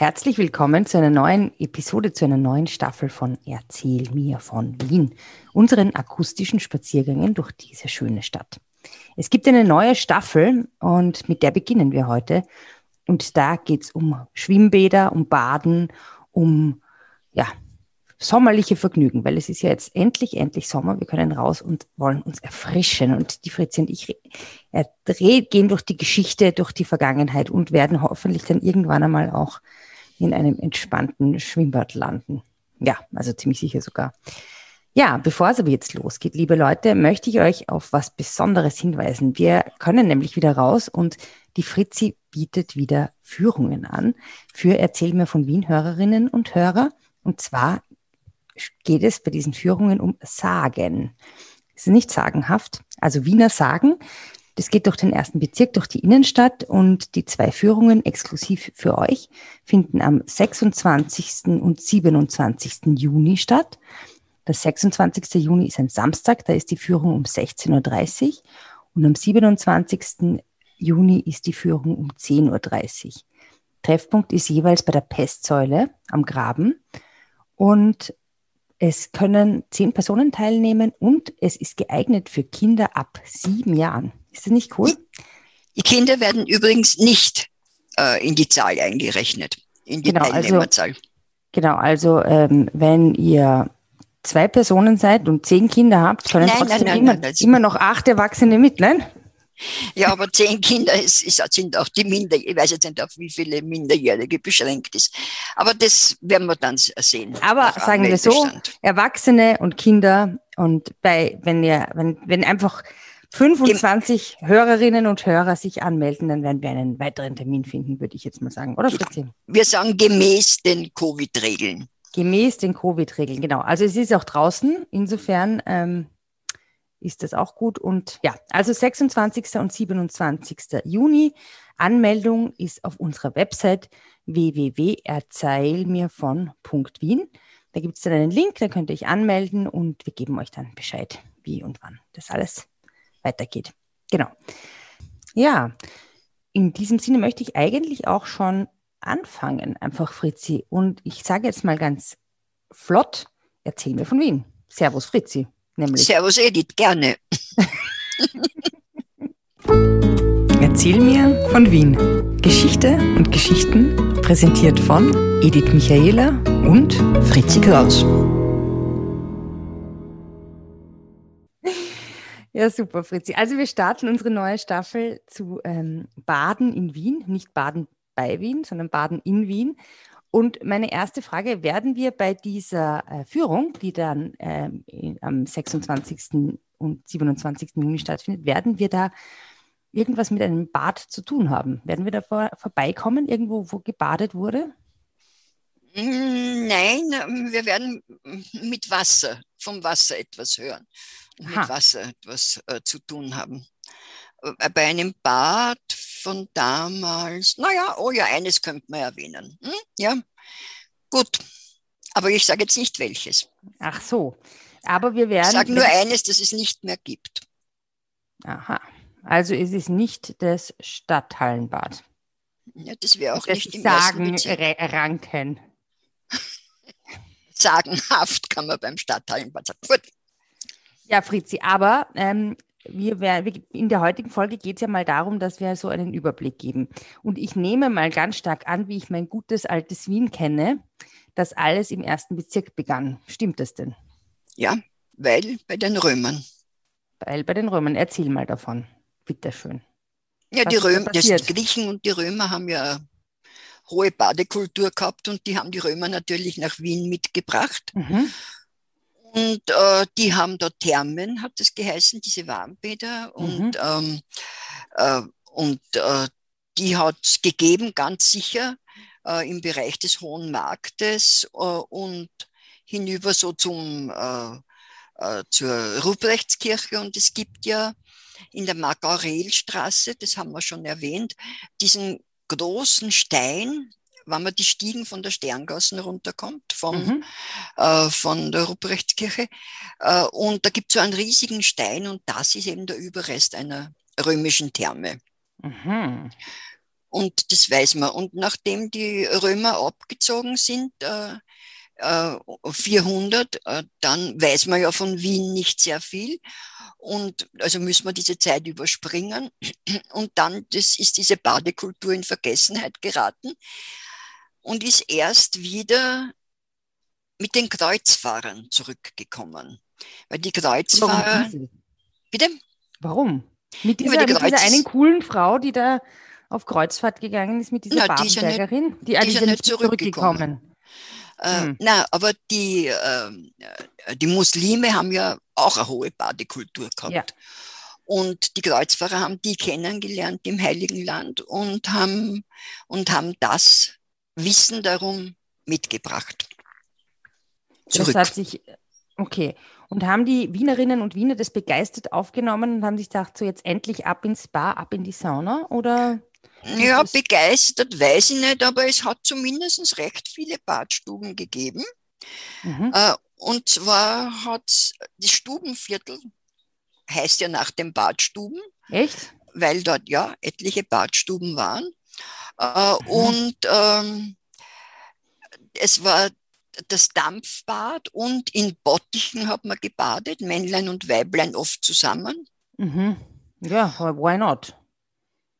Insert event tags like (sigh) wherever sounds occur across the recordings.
Herzlich willkommen zu einer neuen Episode, zu einer neuen Staffel von Erzähl mir von Wien, unseren akustischen Spaziergängen durch diese schöne Stadt. Es gibt eine neue Staffel und mit der beginnen wir heute. Und da geht es um Schwimmbäder, um Baden, um ja, sommerliche Vergnügen, weil es ist ja jetzt endlich, endlich Sommer. Wir können raus und wollen uns erfrischen. Und die Fritzi und ich gehen durch die Geschichte, durch die Vergangenheit und werden hoffentlich dann irgendwann einmal auch in einem entspannten Schwimmbad landen. Ja, also ziemlich sicher sogar. Ja, bevor es aber jetzt losgeht, liebe Leute, möchte ich euch auf was Besonderes hinweisen. Wir können nämlich wieder raus und die Fritzi bietet wieder Führungen an für Erzähl mir von Wien Hörerinnen und Hörer. Und zwar geht es bei diesen Führungen um Sagen. Es ist nicht sagenhaft, also Wiener Sagen. Das geht durch den ersten Bezirk, durch die Innenstadt und die zwei Führungen exklusiv für euch finden am 26. und 27. Juni statt. Der 26. Juni ist ein Samstag, da ist die Führung um 16.30 Uhr und am 27. Juni ist die Führung um 10.30 Uhr. Treffpunkt ist jeweils bei der Pestsäule am Graben und es können zehn Personen teilnehmen und es ist geeignet für Kinder ab sieben Jahren. Ist das nicht cool? Die Kinder werden übrigens nicht äh, in die Zahl eingerechnet, in die genau, also Teilnehmerzahl. Also, genau, also ähm, wenn ihr zwei Personen seid und zehn Kinder habt, können nein, trotzdem nein, nein, immer, immer, noch acht Erwachsene mit, nein? Ja, aber zehn Kinder ist, ist, sind auch die Minder, ich weiß jetzt nicht, auf wie viele Minderjährige beschränkt ist. Aber das werden wir dann sehen. Aber sagen wir so, Erwachsene und Kinder und bei, wenn ihr, wenn, wenn einfach 25 Gem Hörerinnen und Hörer sich anmelden, dann werden wir einen weiteren Termin finden, würde ich jetzt mal sagen, oder Fritzi? Wir sagen gemäß den Covid-Regeln. Gemäß den Covid-Regeln, genau. Also es ist auch draußen, insofern ähm, ist das auch gut. Und ja, also 26. und 27. Juni. Anmeldung ist auf unserer Website www.erzählmirvon.wien. Da gibt es dann einen Link, da könnt ihr euch anmelden und wir geben euch dann Bescheid, wie und wann das alles weitergeht. Genau. Ja, in diesem Sinne möchte ich eigentlich auch schon anfangen, einfach Fritzi. Und ich sage jetzt mal ganz flott, erzähl mir von Wien. Servus Fritzi. Nämlich. Servus Edith, gerne. (laughs) Erzähl mir von Wien. Geschichte und Geschichten präsentiert von Edith Michaela und Fritzi Kraus. Ja, super, Fritzi. Also wir starten unsere neue Staffel zu ähm, Baden in Wien, nicht Baden bei Wien, sondern Baden in Wien. Und meine erste Frage, werden wir bei dieser äh, Führung, die dann ähm, am 26. und 27. Juni stattfindet, werden wir da irgendwas mit einem Bad zu tun haben? Werden wir da vor, vorbeikommen, irgendwo, wo gebadet wurde? Mm, nein, wir werden mit Wasser, vom Wasser etwas hören mit Wasser etwas äh, zu tun haben. Äh, bei einem Bad von damals, naja, oh ja, eines könnte man erwähnen. Hm? Ja, gut. Aber ich sage jetzt nicht welches. Ach so. Aber wir werden. Ich sage nur eines, das es nicht mehr gibt. Aha. Also ist es nicht das Stadthallenbad. Ja, das wäre auch das nicht im Sagen ranken. (laughs) Sagenhaft kann man beim Stadthallenbad sagen. Gut. Ja, Fritzi, aber ähm, wir, wir, in der heutigen Folge geht es ja mal darum, dass wir so einen Überblick geben. Und ich nehme mal ganz stark an, wie ich mein gutes altes Wien kenne, dass alles im ersten Bezirk begann. Stimmt das denn? Ja, weil bei den Römern. Weil bei den Römern. Erzähl mal davon. Bitteschön. Ja, die, Römer, die Griechen und die Römer haben ja hohe Badekultur gehabt und die haben die Römer natürlich nach Wien mitgebracht. Mhm. Und äh, die haben dort Thermen, hat es geheißen, diese Warmbäder. Und, mhm. ähm, äh, und äh, die hat es gegeben, ganz sicher, äh, im Bereich des Hohen Marktes äh, und hinüber so zum, äh, zur Ruprechtskirche. Und es gibt ja in der Mark-Aurel-Straße, das haben wir schon erwähnt, diesen großen Stein, wenn man die Stiegen von der Sterngassen runterkommt, vom, mhm. äh, von der Ruprechtskirche. Äh, und da gibt es so einen riesigen Stein und das ist eben der Überrest einer römischen Therme. Mhm. Und das weiß man. Und nachdem die Römer abgezogen sind, äh, 400, äh, dann weiß man ja von Wien nicht sehr viel. Und also müssen wir diese Zeit überspringen. Und dann das ist diese Badekultur in Vergessenheit geraten und ist erst wieder mit den Kreuzfahrern zurückgekommen. Weil die Kreuzfahrer. Warum? Bitte? Warum? Mit dieser, die mit dieser einen coolen Frau, die da auf Kreuzfahrt gegangen ist, mit dieser Na? Die, die, die ist ja nicht zurückgekommen. zurückgekommen. Äh, hm. Na, aber die, äh, die Muslime haben ja auch eine hohe Badekultur gehabt. Ja. Und die Kreuzfahrer haben die kennengelernt im Heiligen Land und haben, und haben das Wissen darum mitgebracht. Zurück. Das hat sich, okay. Und haben die Wienerinnen und Wiener das begeistert aufgenommen und haben sich gedacht, so jetzt endlich ab ins Spa, ab in die Sauna? Oder? Ja, begeistert weiß ich nicht, aber es hat zumindest recht viele Badstuben gegeben. Mhm. Äh, und zwar hat das Stubenviertel, heißt ja nach den Badstuben. Echt? Weil dort ja etliche Badstuben waren. Äh, mhm. Und ähm, es war das Dampfbad und in Bottichen hat man gebadet, Männlein und Weiblein oft zusammen. Mhm. Ja, why not?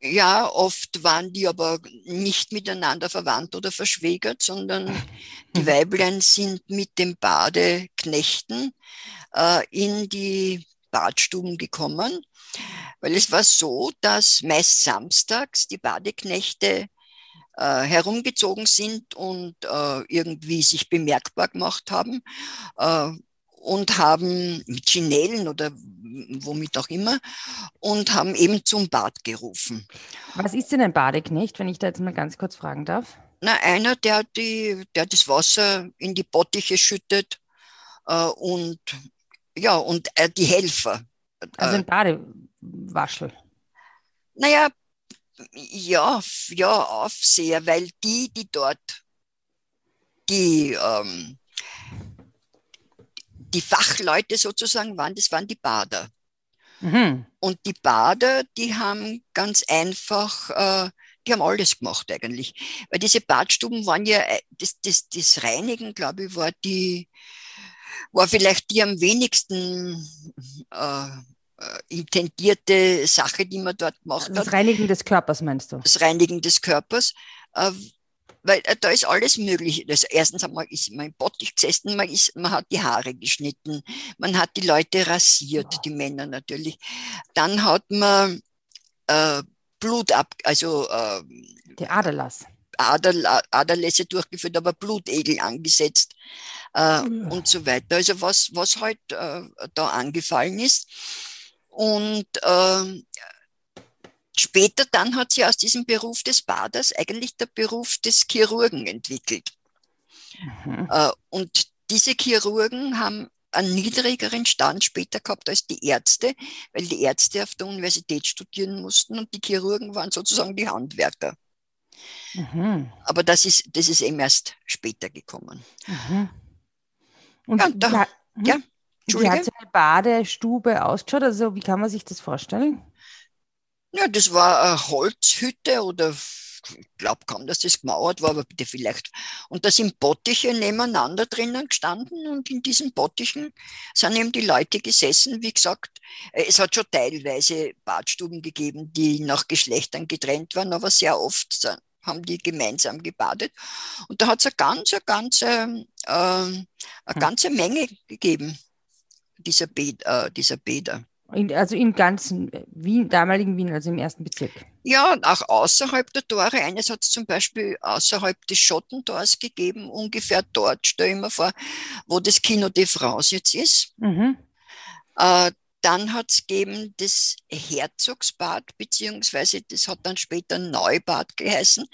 Ja, oft waren die aber nicht miteinander verwandt oder verschwägert, sondern (laughs) die Weiblein sind mit den Badeknechten äh, in die Badstuben gekommen, weil es war so, dass meist samstags die Badeknechte äh, herumgezogen sind und äh, irgendwie sich bemerkbar gemacht haben äh, und haben mit Chinellen oder womit auch immer und haben eben zum Bad gerufen. Was ist denn ein Badeknecht, wenn ich da jetzt mal ganz kurz fragen darf? Na, einer, der, die, der das Wasser in die Bottiche schüttet äh, und ja, und äh, die Helfer. Also ein Badewaschel. Naja, ja, ja, Aufseher, weil die, die dort die, ähm, die Fachleute sozusagen waren, das waren die Bader. Mhm. Und die Bader, die haben ganz einfach, äh, die haben alles gemacht eigentlich. Weil diese Badstuben waren ja, äh, das, das, das Reinigen, glaube ich, war die, war vielleicht die am wenigsten äh, äh, intendierte Sache, die man dort gemacht hat. Das Reinigen des Körpers meinst du? Das Reinigen des Körpers. Äh, weil äh, da ist alles möglich. Das, erstens hat man, ist man im Bottich gesessen, man, ist, man hat die Haare geschnitten, man hat die Leute rasiert, die Männer natürlich. Dann hat man äh, Blut ab, also äh, die Aderlass. Ader, Aderlässe durchgeführt, aber Blutegel angesetzt äh, mhm. und so weiter. Also was, was halt äh, da angefallen ist. Und äh, später dann hat sie aus diesem Beruf des Baders eigentlich der Beruf des Chirurgen entwickelt. Mhm. Äh, und diese Chirurgen haben einen niedrigeren Stand später gehabt als die Ärzte, weil die Ärzte auf der Universität studieren mussten und die Chirurgen waren sozusagen die Handwerker. Mhm. Aber das ist, das ist eben erst später gekommen. Mhm. Und ja, da, ja, wie hat so eine Badestube ausgeschaut? Also wie kann man sich das vorstellen? Ja, das war eine Holzhütte oder ich glaube kaum, dass das gemauert war, aber bitte vielleicht. Und da sind Bottiche nebeneinander drinnen gestanden und in diesen Bottichen sind eben die Leute gesessen. Wie gesagt, äh, es hat schon teilweise Badstuben gegeben, die nach Geschlechtern getrennt waren, aber sehr oft haben die gemeinsam gebadet. Und da hat es eine ganze, ganze, äh, eine hm. ganze Menge gegeben dieser, Bäd, äh, dieser Bäder. In, also im ganzen Wien, damaligen Wien, also im ersten Bezirk. Ja, und auch außerhalb der Tore. Eines hat es zum Beispiel außerhalb des Schottentors gegeben, ungefähr dort, stelle ich mir vor, wo das Kino de France jetzt ist. Mhm. Äh, dann hat es gegeben das Herzogsbad, beziehungsweise das hat dann später Neubad geheißen.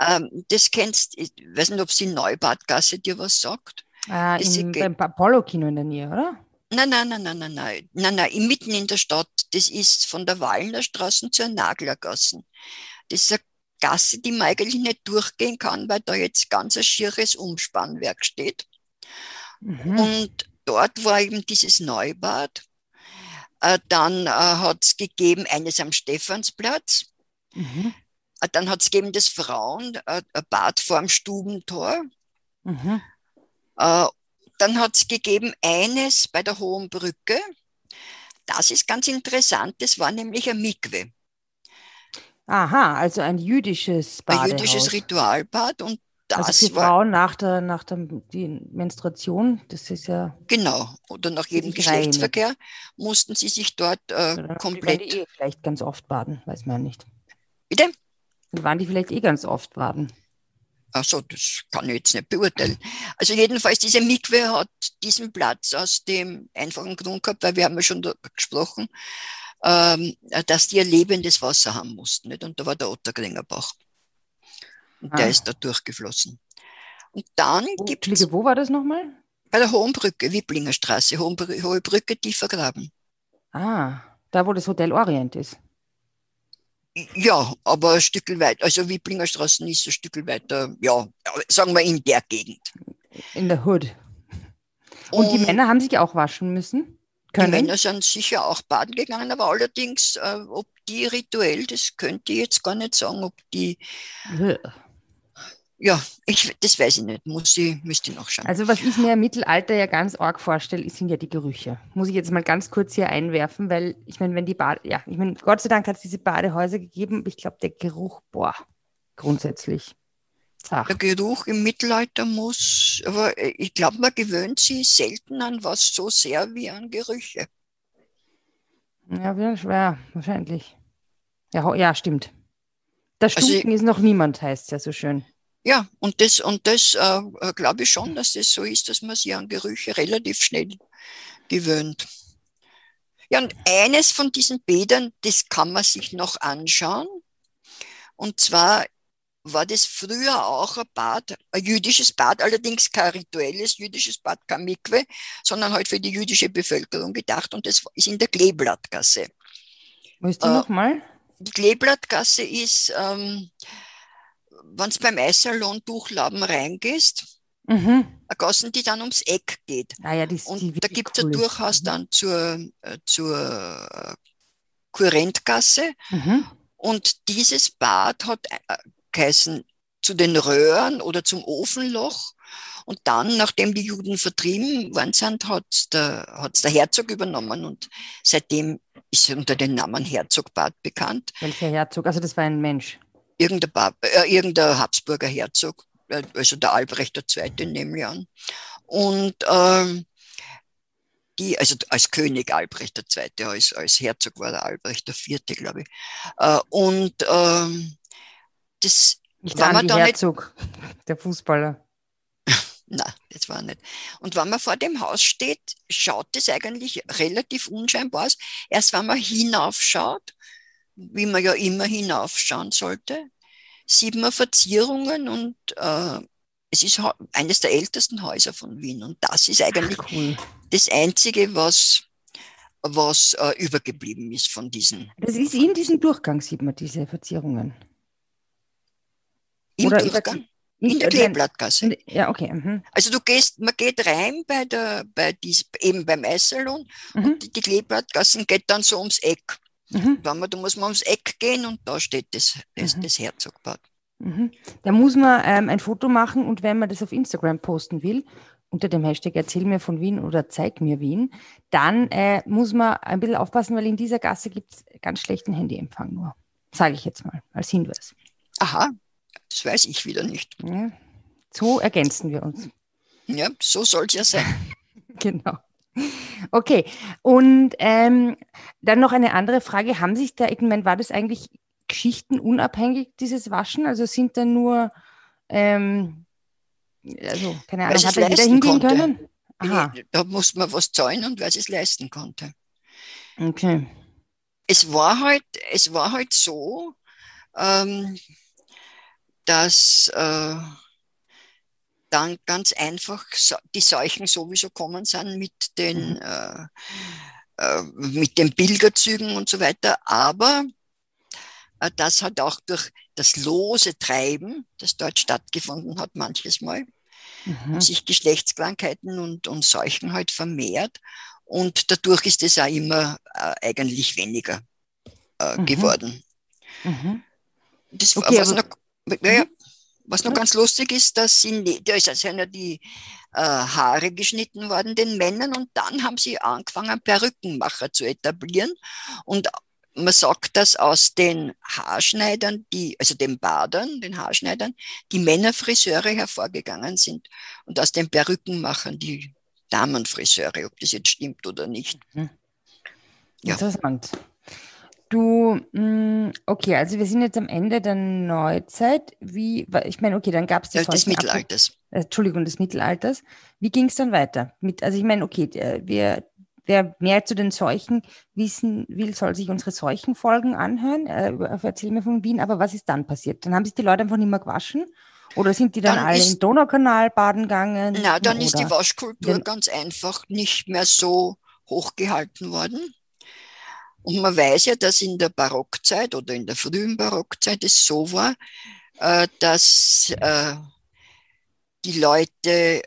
Ähm, das kennst, ich weiß nicht, ob sie Neubadgasse dir was sagt. Ah, im, beim Apollo-Kino in der Nähe, oder? Nein, nein, nein, nein, nein, nein, nein, nein, mitten in der Stadt. Das ist von der Wallner Straße zur Naglergassen. Das ist eine Gasse, die man eigentlich nicht durchgehen kann, weil da jetzt ganz ein schieres Umspannwerk steht. Mhm. Und dort war eben dieses Neubad. Äh, dann äh, hat es gegeben eines am Stephansplatz. Mhm. Äh, dann hat es gegeben das Frauen, äh, ein Bad vorm Stubentor. Mhm. Dann hat es gegeben eines bei der Hohen Brücke. Das ist ganz interessant, das war nämlich ein Mikwe. Aha, also ein jüdisches Bad. Ein jüdisches Ritualbad und das also für war, Frauen nach der, nach der die Menstruation, das ist ja. Genau, oder nach jedem Geschlechtsverkehr rein. mussten sie sich dort äh, komplett. Die eh vielleicht ganz oft baden, weiß man ja nicht. Bitte? Dann waren die vielleicht eh ganz oft baden. Achso, das kann ich jetzt nicht beurteilen. Also jedenfalls, diese Mikwe hat diesen Platz aus dem einfachen Grund gehabt, weil wir haben ja schon gesprochen, ähm, dass die ein lebendes Wasser haben mussten. Nicht? Und da war der Otterkringer Bach. Und ah. der ist da durchgeflossen. Und dann gibt es. Wo war das nochmal? Bei der Hohen Brücke, Wipplinger Straße, Hohe Brücke, tiefer Graben. Ah, da wo das Hotel Orient ist. Ja, aber ein Stück weit, also Wipplinger Straße ist ein Stück weiter, ja, sagen wir in der Gegend. In der Hood. Und, Und die Männer haben sich auch waschen müssen? Können? Die Männer sind sicher auch baden gegangen, aber allerdings, äh, ob die rituell, das könnte ich jetzt gar nicht sagen, ob die. Ja. Ja, ich, das weiß ich nicht. Muss ich, müsste ich nachschauen. Also, was ich mir im Mittelalter ja ganz arg vorstelle, sind ja die Gerüche. Muss ich jetzt mal ganz kurz hier einwerfen, weil ich meine, wenn die Bade, ja, ich meine, Gott sei Dank hat es diese Badehäuser gegeben. Ich glaube, der Geruch, boah, grundsätzlich. Ach. Der Geruch im Mittelalter muss, aber ich glaube, man gewöhnt sich selten an was so sehr wie an Gerüche. Ja, wäre schwer, wahrscheinlich. Ja, ja stimmt. Das Stunken also, ist noch niemand, heißt es ja so schön. Ja, und das, und das äh, äh, glaube ich schon, dass das so ist, dass man sich an Gerüche relativ schnell gewöhnt. Ja, und eines von diesen Bädern, das kann man sich noch anschauen. Und zwar war das früher auch ein Bad, ein jüdisches Bad, allerdings kein rituelles jüdisches Bad, kein Mikwe, sondern halt für die jüdische Bevölkerung gedacht. Und das ist in der Kleeblattgasse. Wo ist die äh, nochmal? Die Kleeblattgasse ist ähm, wenn du beim Eissalon Durchlaben reingehst, mhm. eine Gassen, die dann ums Eck geht. Ah ja, die, und die da gibt es cool. ja durchaus mhm. dann zur, äh, zur Kurrentgasse. Mhm. Und dieses Bad hat äh, geheißen zu den Röhren oder zum Ofenloch. Und dann, nachdem die Juden vertrieben worden sind, hat der, der Herzog übernommen und seitdem ist er unter dem Namen Herzogbad bekannt. Welcher Herzog? Also das war ein Mensch irgendein, äh, irgendein Habsburger Herzog, äh, also der Albrecht II. nehme ich an. Und ähm, die, also als König Albrecht II., als, als Herzog war der Albrecht IV., glaube ich. Äh, und ähm, das nicht war man da Herzog, nicht, (laughs) der Fußballer. (laughs) Na, das war nicht. Und wenn man vor dem Haus steht, schaut es eigentlich relativ unscheinbar aus. Erst wenn man hinaufschaut, wie man ja immer hinaufschauen sollte, sieht man Verzierungen und äh, es ist eines der ältesten Häuser von Wien. Und das ist eigentlich cool. das Einzige, was, was äh, übergeblieben ist von diesen. Das ist in diesem Durchgang, sieht man diese Verzierungen. Im Oder Durchgang? In der Kleeblattgasse. Ja, okay. Mhm. Also du gehst, man geht rein bei der, bei dies, eben beim Eissalon mhm. und die, die Kleeblattgassen geht dann so ums Eck. Mhm. Wenn man, da muss man ums Eck gehen und da steht das, das, mhm. das Herzogbad. Mhm. Da muss man ähm, ein Foto machen und wenn man das auf Instagram posten will, unter dem Hashtag Erzähl mir von Wien oder Zeig mir Wien, dann äh, muss man ein bisschen aufpassen, weil in dieser Gasse gibt es ganz schlechten Handyempfang nur. Sage ich jetzt mal als Hinweis. Aha, das weiß ich wieder nicht. Ja, so ergänzen wir uns. Ja, so soll es ja sein. (laughs) genau. Okay, und ähm, dann noch eine andere Frage. Haben sich da, ich meine, war das eigentlich geschichtenunabhängig, dieses Waschen? Also sind da nur, ähm, also keine Ahnung, hat da jeder hingehen konnte. können? Aha. Da musste man was zahlen und wer es leisten konnte. Okay. Es war halt, es war halt so, ähm, dass äh, dann ganz einfach die Seuchen sowieso kommen sind mit den, mhm. äh, äh, mit den Pilgerzügen und so weiter. Aber äh, das hat auch durch das lose Treiben, das dort stattgefunden hat, manches Mal, mhm. sich Geschlechtskrankheiten und, und Seuchen halt vermehrt. Und dadurch ist es auch immer äh, eigentlich weniger äh, mhm. geworden. Mhm. Das, okay, was, noch, ja, mhm. Was noch ganz lustig ist, dass sie, da ist also die äh, Haare geschnitten worden, den Männern, und dann haben sie angefangen, Perückenmacher zu etablieren. Und man sagt, dass aus den Haarschneidern, die, also den Badern, den Haarschneidern, die Männerfriseure hervorgegangen sind und aus den Perückenmachern die Damenfriseure, ob das jetzt stimmt oder nicht. Mhm. Ja. Interessant. Du, mm, okay, also wir sind jetzt am Ende der Neuzeit. Wie, ich meine, okay, dann gab es die ja, des Mittelalters. Ab, Entschuldigung, des Mittelalters. Wie ging es dann weiter? Mit, also ich meine, okay, wir, wer mehr zu den Seuchen wissen will, soll sich unsere Seuchenfolgen anhören. Äh, erzähl mir von Wien, aber was ist dann passiert? Dann haben sich die Leute einfach nicht mehr gewaschen? Oder sind die dann, dann alle ist, im Donaukanal baden gegangen? Na, dann ist die Waschkultur ganz einfach nicht mehr so hochgehalten worden. Und man weiß ja, dass in der Barockzeit oder in der frühen Barockzeit es so war, äh, dass äh, die Leute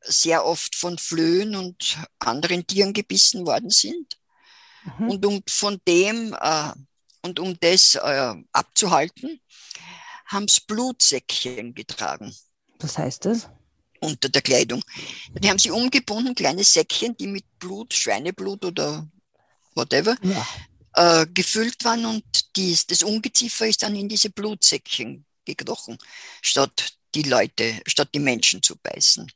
sehr oft von Flöhen und anderen Tieren gebissen worden sind. Mhm. Und um von dem äh, und um das abzuhalten, haben sie Blutsäckchen getragen. Was heißt das? Unter der Kleidung. Die haben sie umgebunden, kleine Säckchen, die mit Blut, Schweineblut oder whatever, ja. äh, gefüllt waren und dies, das Ungeziefer ist dann in diese Blutsäckchen gekrochen, statt die Leute, statt die Menschen zu beißen.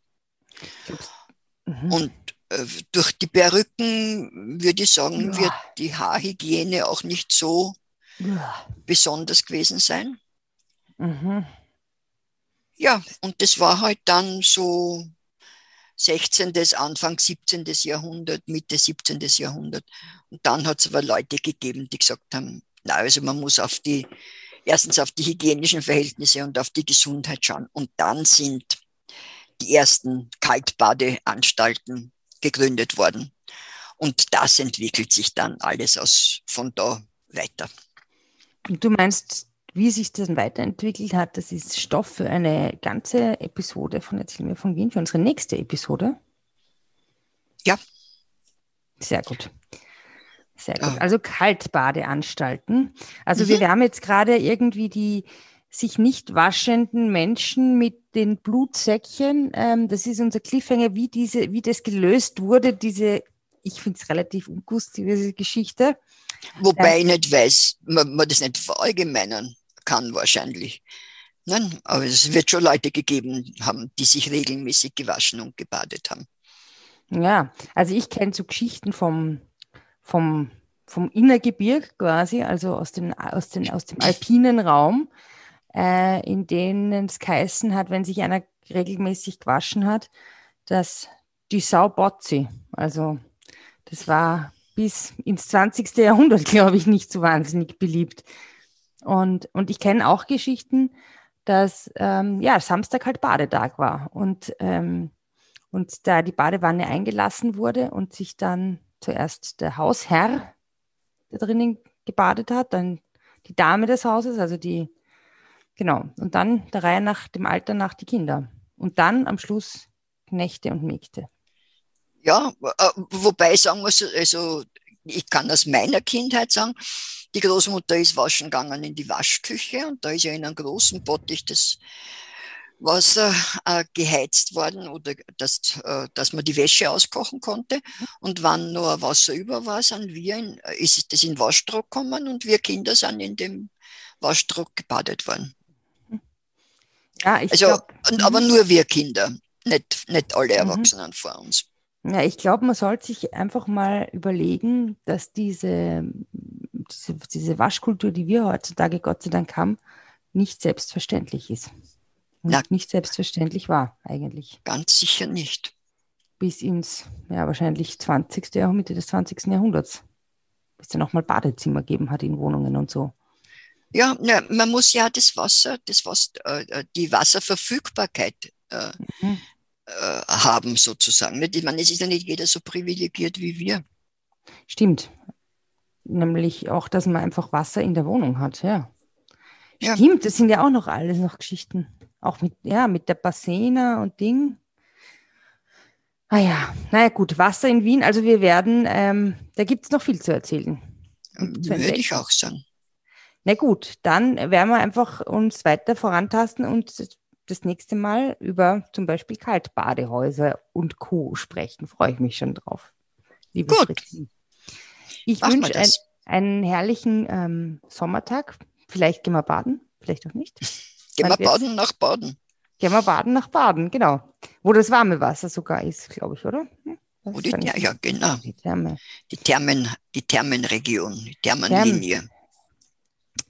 Mhm. Und äh, durch die Perücken, würde ich sagen, ja. wird die Haarhygiene auch nicht so ja. besonders gewesen sein. Mhm. Ja, und das war halt dann so 16., Anfang 17. Jahrhundert, Mitte 17. Jahrhundert. Und dann hat es aber Leute gegeben, die gesagt haben, na, also man muss auf die, erstens auf die hygienischen Verhältnisse und auf die Gesundheit schauen. Und dann sind die ersten Kaltbadeanstalten gegründet worden. Und das entwickelt sich dann alles aus von da weiter. Du meinst, wie sich das weiterentwickelt hat, das ist Stoff für eine ganze Episode von Erzähl mir von Wien, für unsere nächste Episode. Ja. Sehr gut. Sehr gut. Ah. Also Kaltbadeanstalten. Also mhm. wir haben jetzt gerade irgendwie die sich nicht waschenden Menschen mit den Blutsäckchen. Ähm, das ist unser Cliffhanger, wie diese, wie das gelöst wurde, diese, ich finde es relativ ungustige Geschichte. Wobei äh, ich nicht weiß, man, man das nicht verallgemeinern kann wahrscheinlich. Nein, aber es wird schon Leute gegeben haben, die sich regelmäßig gewaschen und gebadet haben. Ja, also ich kenne so Geschichten vom, vom, vom Innergebirg quasi, also aus, den, aus, den, aus dem alpinen Raum, äh, in denen es geheißen hat, wenn sich einer regelmäßig gewaschen hat, dass die Sau botzi. Also das war bis ins 20. Jahrhundert, (laughs) glaube ich, nicht so wahnsinnig beliebt. Und, und ich kenne auch Geschichten, dass ähm, ja, Samstag halt Badetag war und, ähm, und da die Badewanne eingelassen wurde und sich dann zuerst der Hausherr, der drinnen gebadet hat, dann die Dame des Hauses, also die, genau, und dann der Reihe nach dem Alter nach die Kinder. Und dann am Schluss Knechte und Mägde. Ja, äh, wobei ich sagen muss, also ich kann aus meiner Kindheit sagen, die Großmutter ist waschen gegangen in die Waschküche und da ist ja in einem großen Bottich das Wasser äh, geheizt worden oder dass, äh, dass man die Wäsche auskochen konnte. Und wann nur Wasser über war, sind wir in, ist das in Waschdruck gekommen und wir Kinder sind in dem Waschdruck gebadet worden. Ja, ich also, glaub, aber mhm. nur wir Kinder, nicht, nicht alle mhm. Erwachsenen vor uns. Ja, ich glaube, man sollte sich einfach mal überlegen, dass diese, diese, diese, Waschkultur, die wir heutzutage Gott sei Dank haben, nicht selbstverständlich ist. Und Na, nicht selbstverständlich war, eigentlich. Ganz sicher nicht. Bis ins, ja, wahrscheinlich 20. Jahrhundert, Mitte des 20. Jahrhunderts. Bis es dann auch mal Badezimmer gegeben hat in Wohnungen und so. Ja, na, man muss ja das Wasser, das Wasser äh, die Wasserverfügbarkeit äh, mhm. Äh, haben, sozusagen. Ich meine, es ist ja nicht jeder so privilegiert wie wir. Stimmt. Nämlich auch, dass man einfach Wasser in der Wohnung hat, ja. ja. Stimmt, das sind ja auch noch alles noch Geschichten. Auch mit, ja, mit der Bassena und Ding. Ah ja, naja gut, Wasser in Wien. Also wir werden, ähm, da gibt es noch viel zu erzählen. Würde ich auch sagen. Na gut, dann werden wir einfach uns weiter vorantasten und das nächste Mal über zum Beispiel Kaltbadehäuser und Co. sprechen. Freue ich mich schon drauf. Liebe Gut. Fritzchen. Ich wünsche ein, einen herrlichen ähm, Sommertag. Vielleicht gehen wir baden, vielleicht auch nicht. (laughs) Gehen wir baden nach Baden. Gehen wir baden nach Baden, genau. Wo das warme Wasser sogar ist, glaube ich, oder? Hm? Wo die, ja, ja, genau. Die Therme. Die Thermen, die Thermenregion, die Thermenlinie. Thermen.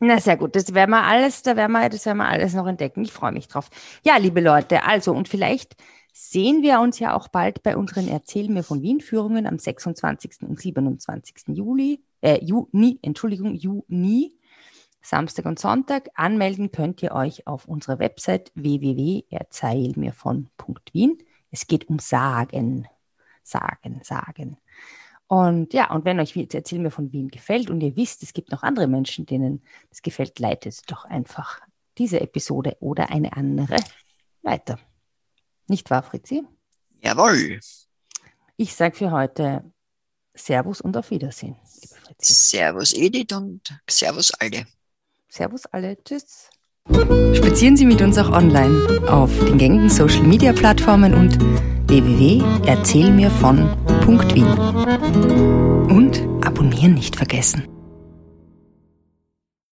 Na sehr gut, das werden wir alles, da werden wir, das werden wir alles noch entdecken. Ich freue mich drauf. Ja, liebe Leute, also und vielleicht sehen wir uns ja auch bald bei unseren Erzähl mir von Wien Führungen am 26. und 27. Juli, äh, Juni, Entschuldigung, Juni, Samstag und Sonntag. Anmelden könnt ihr euch auf unserer Website www.erzählmirvon.wien. Es geht um Sagen, Sagen, Sagen. Und ja, und wenn euch Erzähl mir von Wien gefällt und ihr wisst, es gibt noch andere Menschen, denen es gefällt, leitet doch einfach diese Episode oder eine andere weiter. Nicht wahr, Fritzi? Jawohl. Ich sage für heute Servus und auf Wiedersehen, liebe Fritzi. Servus Edith und Servus alle. Servus alle, tschüss. Spazieren Sie mit uns auch online auf den gängigen Social Media Plattformen und www.erzählmirvon.wien. Und abonnieren nicht vergessen.